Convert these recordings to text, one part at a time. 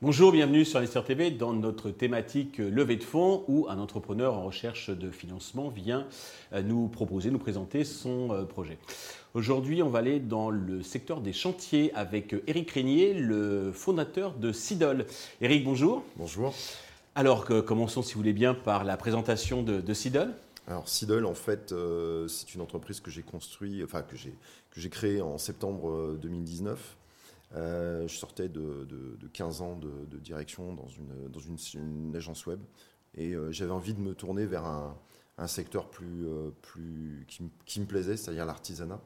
Bonjour, bienvenue sur Investir TV dans notre thématique levée de fonds où un entrepreneur en recherche de financement vient euh, nous proposer, nous présenter son euh, projet. Aujourd'hui, on va aller dans le secteur des chantiers avec Eric Régnier, le fondateur de Sidol. Eric, bonjour. Bonjour. Alors, commençons si vous voulez bien par la présentation de, de Sidol. Alors Sidol, en fait, euh, c'est une entreprise que j'ai construit, enfin que j'ai que j'ai créée en septembre 2019 euh, je sortais de, 15 ans de, direction dans, une, dans une, agence web et euh, j'avais envie de me tourner vers un, secteur plus, euh, plus, qui, me plaisait, c'est-à-dire l'artisanat.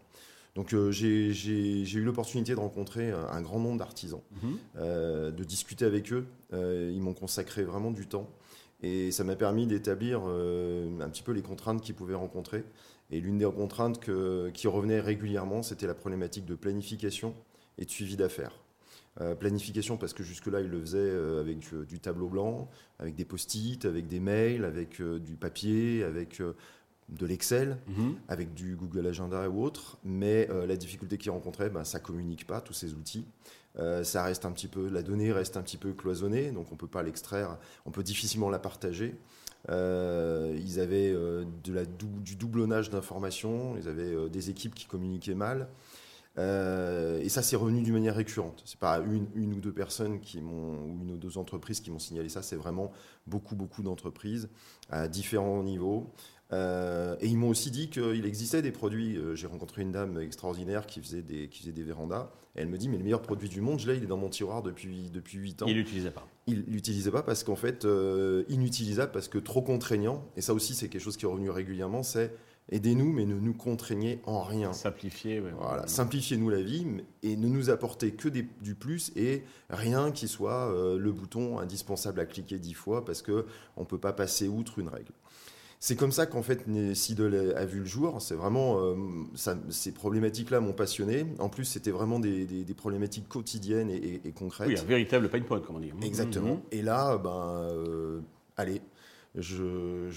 Donc j'ai eu l'opportunité de rencontrer un grand nombre d'artisans, mhm. de discuter avec eux. ils m'ont consacré vraiment du temps et ça m'a permis d'établir un petit peu les contraintes qu'ils pouvaient rencontrer. Et l'une des contraintes qui revenait régulièrement, c'était la problématique de planification et de suivi d'affaires. Euh, planification parce que jusque-là, il le faisait euh, avec euh, du tableau blanc, avec des post-it, avec des mails, avec du papier, avec de l'Excel, mhm. avec du Google Agenda ou autre. Mais la difficulté qu'il rencontrait, ben, ça communique pas tous ces outils. Ça reste un petit peu, la donnée reste un petit peu cloisonnée, donc on peut pas l'extraire, on peut difficilement la partager. ils avaient la du doublonnage d'informations, ils avaient des équipes qui communiquaient mal. Euh, et ça, c'est revenu d'une manière récurrente. C'est pas une, une, ou deux personnes qui m'ont, ou une ou deux entreprises qui m'ont signalé ça. C'est vraiment beaucoup, beaucoup d'entreprises à différents niveaux. Euh, et ils m'ont aussi dit qu'il existait des produits. Euh, j'ai rencontré une dame extraordinaire qui faisait des, qui faisait des vérandas. Et elle me dit, mais le meilleur produit du monde, je l'ai, il est dans mon tiroir depuis, depuis 8 ans. Il l'utilisait pas. Il l'utilisait pas parce qu'en fait, inutilisable, parce que trop contraignant. Et ça aussi, c'est quelque chose qui est revenu régulièrement, c'est Aidez-nous, mais ne nous contraignez en rien. Simplifiez, Voilà, simplifiez-nous la vie et ne nous apportez que du plus et rien qui soit euh, le bouton indispensable à cliquer dix fois parce que on peut pas passer outre une règle. C'est comme ça qu'en fait Sidol a vu le jour. C'est vraiment euh, ces problématiques-là m'ont passionné. En plus, c'était vraiment des, problématiques quotidiennes et, concrètes. Oui, un véritable pain point, comme on dit. Exactement. Mmh, mmh. Et là, ben, euh, allez, je,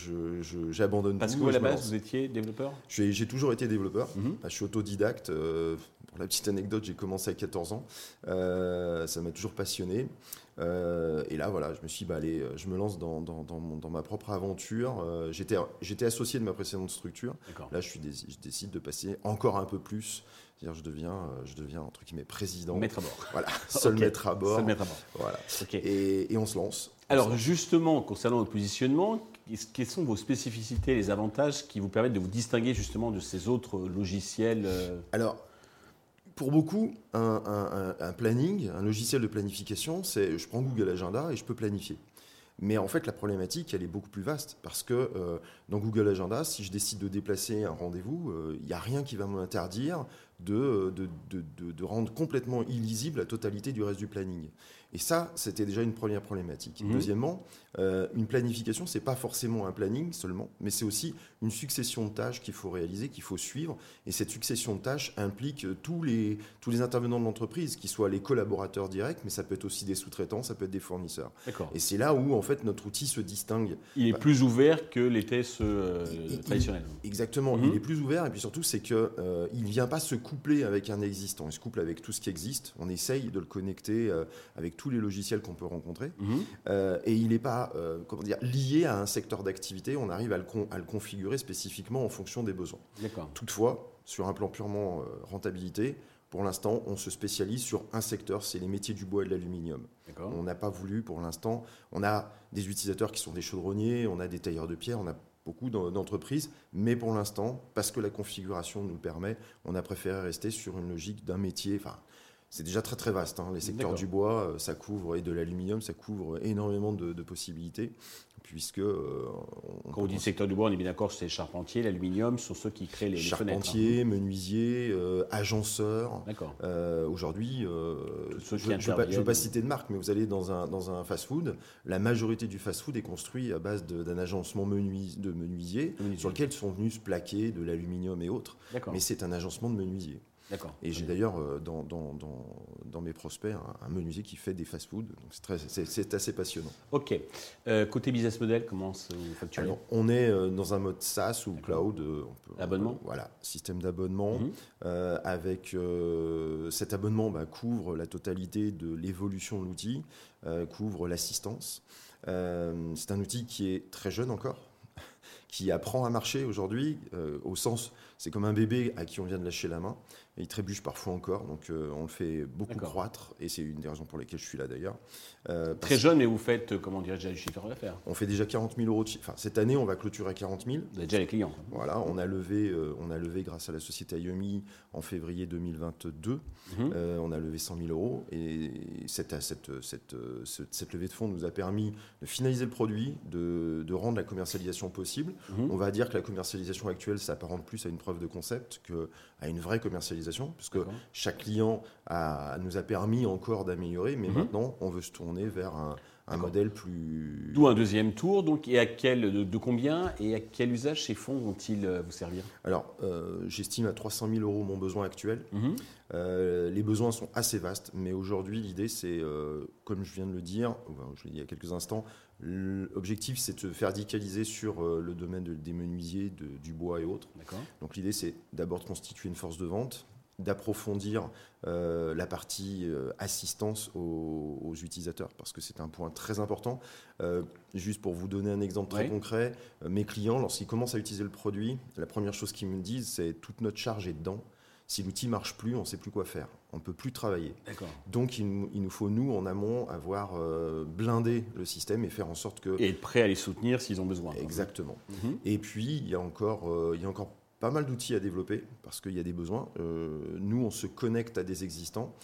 j'abandonne Parce que à la base, vous étiez développeur? J'ai toujours été développeur. Je suis autodidacte. Euh, pour la petite anecdote, j'ai commencé à 14 ans. Euh, ça m'a toujours passionné. Euh, et là, voilà, je me suis dit, bah, allez, je me lance dans, dans, dans, ma propre aventure. J'étais associé de ma précédente structure. Là, je, suis, je décide de passer encore un peu plus dire je deviens, je deviens entre guillemets président. Maître à bord. Voilà, seul maître à bord. Seul maître à bord. Voilà. Et, et, on se lance. Alors justement, concernant votre positionnement, quelles sont vos spécificités, les avantages qui vous permettent de vous distinguer justement de ces autres logiciels euh Alors, pour beaucoup, un, planning, un logiciel de planification, c'est je prends Google Agenda et je peux planifier. Mais en fait, la problématique, elle est beaucoup plus vaste parce que euh, dans Google Agenda, si je décide de déplacer un rendez-vous, il euh, n'y a rien qui va m'interdire de, de, rendre complètement illisible la totalité du reste du planning. Et ça, c'était déjà une première problématique. Mhm. Deuxièmement, euh, une planification, c'est pas forcément un planning seulement, mais c'est aussi une succession de tâches qu'il faut réaliser, qu'il faut suivre. Et cette succession de tâches implique tous les, tous les intervenants de l'entreprise, qui soient les collaborateurs directs, mais ça peut être aussi des sous-traitants, ça peut être des fournisseurs. Et c'est là où, en fait, notre outil se distingue. Il est plus ouvert que les tests euh, traditionnels. exactement. Mhm. Il est plus ouvert, et puis surtout, c'est qu'il euh, il ne vient pas se coupler avec un existant. Il se couple avec tout ce qui existe. On essaye de le connecter euh, avec tous les logiciels qu'on peut rencontrer. Mhm. Euh, et il n'est pas euh, comment dire, lié à un secteur d'activité. On arrive à le, à le, configurer spécifiquement en fonction des besoins. Toutefois, sur un plan purement euh, rentabilité, pour l'instant, on se spécialise sur un secteur, c'est les métiers du bois et de l'aluminium. On n'a pas voulu, pour l'instant, on a des utilisateurs qui sont des chaudronniers, on a des tailleurs de pierre, on a beaucoup d'entreprises, mais pour l'instant, parce que la configuration nous le permet, on a préféré rester sur une logique d'un métier, enfin, c'est déjà très très vaste. Hein. Les secteurs du bois, euh, ça couvre, et de l'aluminium, ça couvre énormément de, possibilités. Puisque. Euh, Quand on dit secteur du bois, on est bien d'accord, c'est charpentier, l'aluminium, sont ceux qui créent les, les Charpentier, hein. menuisier, euh, agenceur. D'accord. Aujourd'hui, je ne veux, pas citer de marque, mais vous allez dans un, dans un fast-food, la majorité du fast-food est construit à base d'un agencement menuis, de menuisier, sur lequel sont venus se plaquer de l'aluminium et autres. Mais c'est un agencement de menuisier. D'accord. Et j'ai d'ailleurs euh, dans, dans, dans, dans mes prospects un, un menuisier qui fait des fast-food. Donc c'est assez passionnant. Ok. Euh, côté business model, comment se- vous facturez Alors, on est euh, dans un mode SaaS ou cloud. on peut- Abonnement Voilà, système d'abonnement. Mhm. Euh, avec euh, cet abonnement bah, couvre la totalité de l'évolution de l'outil, couvre l'assistance. C'est un outil qui est très jeune encore, qui apprend à marcher aujourd'hui, au sens, c'est comme un bébé à qui on vient de lâcher la main. Et il trébuche parfois encore, donc euh, on le fait beaucoup croître, et c'est une des raisons pour lesquelles je suis là d'ailleurs. Euh, Très jeune, mais vous faites, euh, comment dirais-je, déjà du chiffre d'affaires? on fait déjà 40 000 euros de chiffre. Enfin, cette année, on va clôturer à 40 000. Vous avez déjà les clients. Voilà, on a levé, euh, on a levé grâce à la société IOMI en février 2022. Mhm. On a levé 100 000 euros et cette, cette, cette, cette- cette levée de fonds nous a permis de finaliser le produit, de, de rendre la commercialisation possible. Mhm. On va dire que la commercialisation actuelle s'apparente plus à une preuve de concept qu'à une vraie commercialisation, puisque chaque client a- nous a permis encore d'améliorer, mais Mhm. maintenant on veut se tourner vers un, un modèle plus... D'où un deuxième tour, donc, et à quel, de, de combien et à quel usage ces fonds vont-ils euh, vous servir? Alors, euh, j'estime à 300 000 euros mon besoin actuel. Mhm. Euh, les besoins sont assez vastes, mais aujourd'hui, l'idée, c'est, euh, comme je viens de le dire, je l'ai dit il y a quelques instants, l'objectif, c'est de se faire radicaliser sur le domaine de- des menuisiers, de- du bois et autres. Donc, l'idée, c'est d'abord de constituer une force de vente, d'approfondir euh, la partie euh, assistance aux, aux utilisateurs, parce que c'est un point très important. Euh, juste pour vous donner un exemple très Oui. concret, mes clients, lorsqu'ils commencent à utiliser le produit, la première chose qu'ils me disent, c'est toute notre charge est dedans. Si l'outil marche plus, on ne sait plus quoi faire. On ne peut plus travailler. Donc, il, nous- il nous faut, nous, en amont, avoir euh, blindé le système et faire en sorte que... Et être prêt à les soutenir s'ils ont besoin. Exactement. Mhm. Et puis, il y a encore, euh, il y a encore pas mal d'outils à développer parce qu'il y a des besoins. Euh, nous, on se connecte à des existants.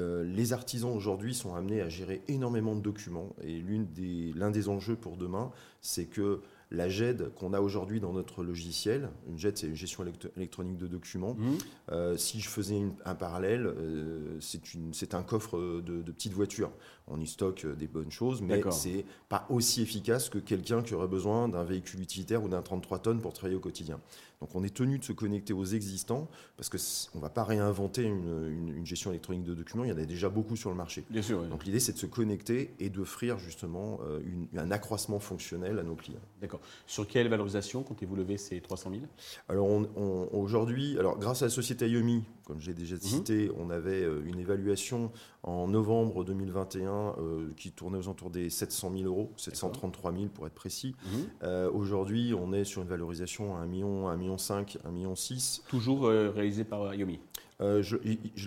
Euh, les artisans aujourd'hui sont amenés à gérer énormément de documents et l'une des- l'un des enjeux pour demain, c'est que la GED qu'on a aujourd'hui dans notre logiciel, une GED c'est une gestion électro- électronique de documents, Mhm. euh, si je faisais une- un parallèle, euh, c'est un coffre de, de petites voitures. On y stocke des bonnes choses, mais c'est pas aussi efficace que quelqu'un qui aurait besoin d'un véhicule utilitaire ou d'un 33 tonnes pour travailler au quotidien. Donc on est tenu de se connecter aux existants parce que c- on va pas réinventer une, une- une gestion électronique de documents. Il y en a déjà beaucoup sur le marché. Bien sûr. oui. Donc l'idée c'est de se connecter et d'offrir justement euh, une- un accroissement fonctionnel à nos clients. D'accord. Sur quelle valorisation comptez-vous lever ces 300 000 Alors on- on- aujourd'hui, alors grâce à la société IOMI, comme j'ai déjà cité, on avait euh, une évaluation en novembre 2021 euh, qui tournait aux alentours des 700 000 euros, 733 000 pour être précis. Mhm. Euh, aujourd'hui, on est sur une valorisation à 1 million, 1 million 5, 1 million 6. Toujours euh, réalisé par Yomi. Euh, je-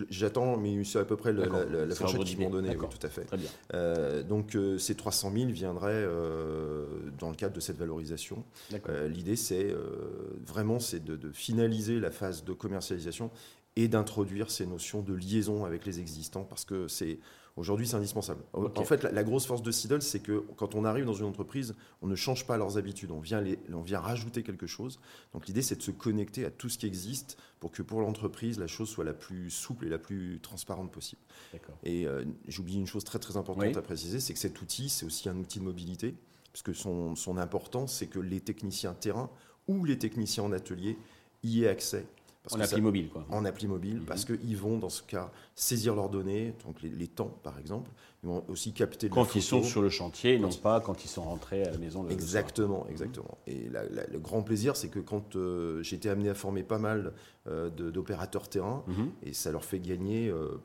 J'attends, mais c'est à peu près la, la- fourchette qu'ils m'ont donnée, oui, tout à fait. Très bien. Euh, donc euh, ces 300 000 viendraient dans le cadre de cette valorisation. L'idée, c'est vraiment c'est de, de finaliser la phase de commercialisation et d'introduire ces notions de liaison avec les existants parce que c'est aujourd'hui c'est indispensable. En fait, la, la grosse force de Sidle, c'est que quand on arrive dans une entreprise, on ne change pas leurs habitudes, on vient, les, on vient rajouter quelque chose. Donc l'idée, c'est de se connecter à tout ce qui existe pour que pour l'entreprise, la chose soit la plus souple et la plus transparente possible. Et euh, j'oublie une chose très très importante Oui. à préciser, c'est que cet outil, c'est aussi un outil de mobilité, parce que son, son importance, c'est que les techniciens terrain ou les techniciens en atelier y aient accès. Parce En appli ça- mobile, quoi. en appli mobile, Mhm. parce qu'ils vont, dans ce cas, saisir leurs données, donc les, les temps par exemple, ils vont aussi capter Quand ils sont sur le chantier, non pas quand ils sont rentrés à la maison le, le soir. Exactement, exactement. Et la- la- le grand plaisir, c'est que quand euh, j'ai été amené à former pas mal euh, d'opérateurs terrain, Mhm. et ça leur fait gagner. euh,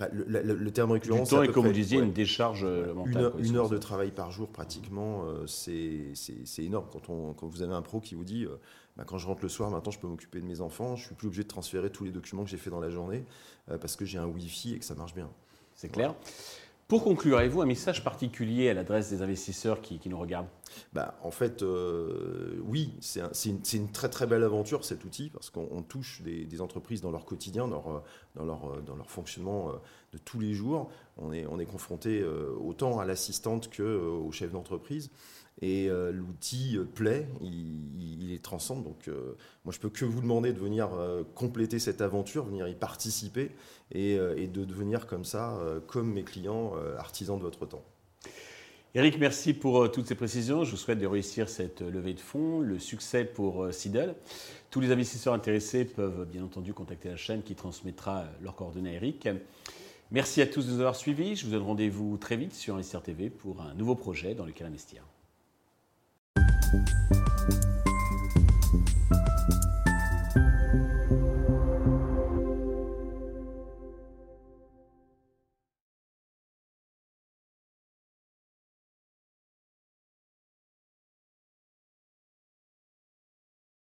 enfin, le, le- le terme récurrent, c'est comme vous disiez, ouais. une décharge euh, mentale. Une heure, quoi, une c'est heure ça. de travail par jour, pratiquement, euh, c'est énorme. Quand, on, quand vous avez un pro qui vous dit euh, bah, quand je rentre le soir, maintenant je peux m'occuper de mes enfants, je suis plus obligé de transférer tous les documents que j'ai fait dans la journée euh, parce que j'ai un Wi-Fi et que ça marche bien. C'est clair. Pour conclure, avez-vous un message particulier à l'adresse des investisseurs qui, nous regardent? Bah, en fait, euh, oui, c'est un- c'est une, très très belle aventure cet outil parce qu'on on touche des, entreprises dans leur quotidien, dans leur fonctionnement euh, de tous les jours. On est, on est confronté euh, autant à l'assistante qu'au chef d'entreprise. Et euh, l'outil euh, plaît, il, est transcende. Donc, euh, moi, je peux que vous demander de venir compléter cette aventure, venir y participer et, de devenir comme ça, comme mes clients, artisans de votre temps. Eric, merci pour toutes ces précisions. Je vous souhaite de réussir cette levée de fonds, le succès pour Sidel. Tous les investisseurs intéressés peuvent bien entendu contacter la chaîne qui transmettra leurs coordonnées à Eric. Merci à tous de nous avoir suivis. Je vous donne rendez-vous très vite sur Investir TV pour un nouveau projet dans lequel investir. Thank you.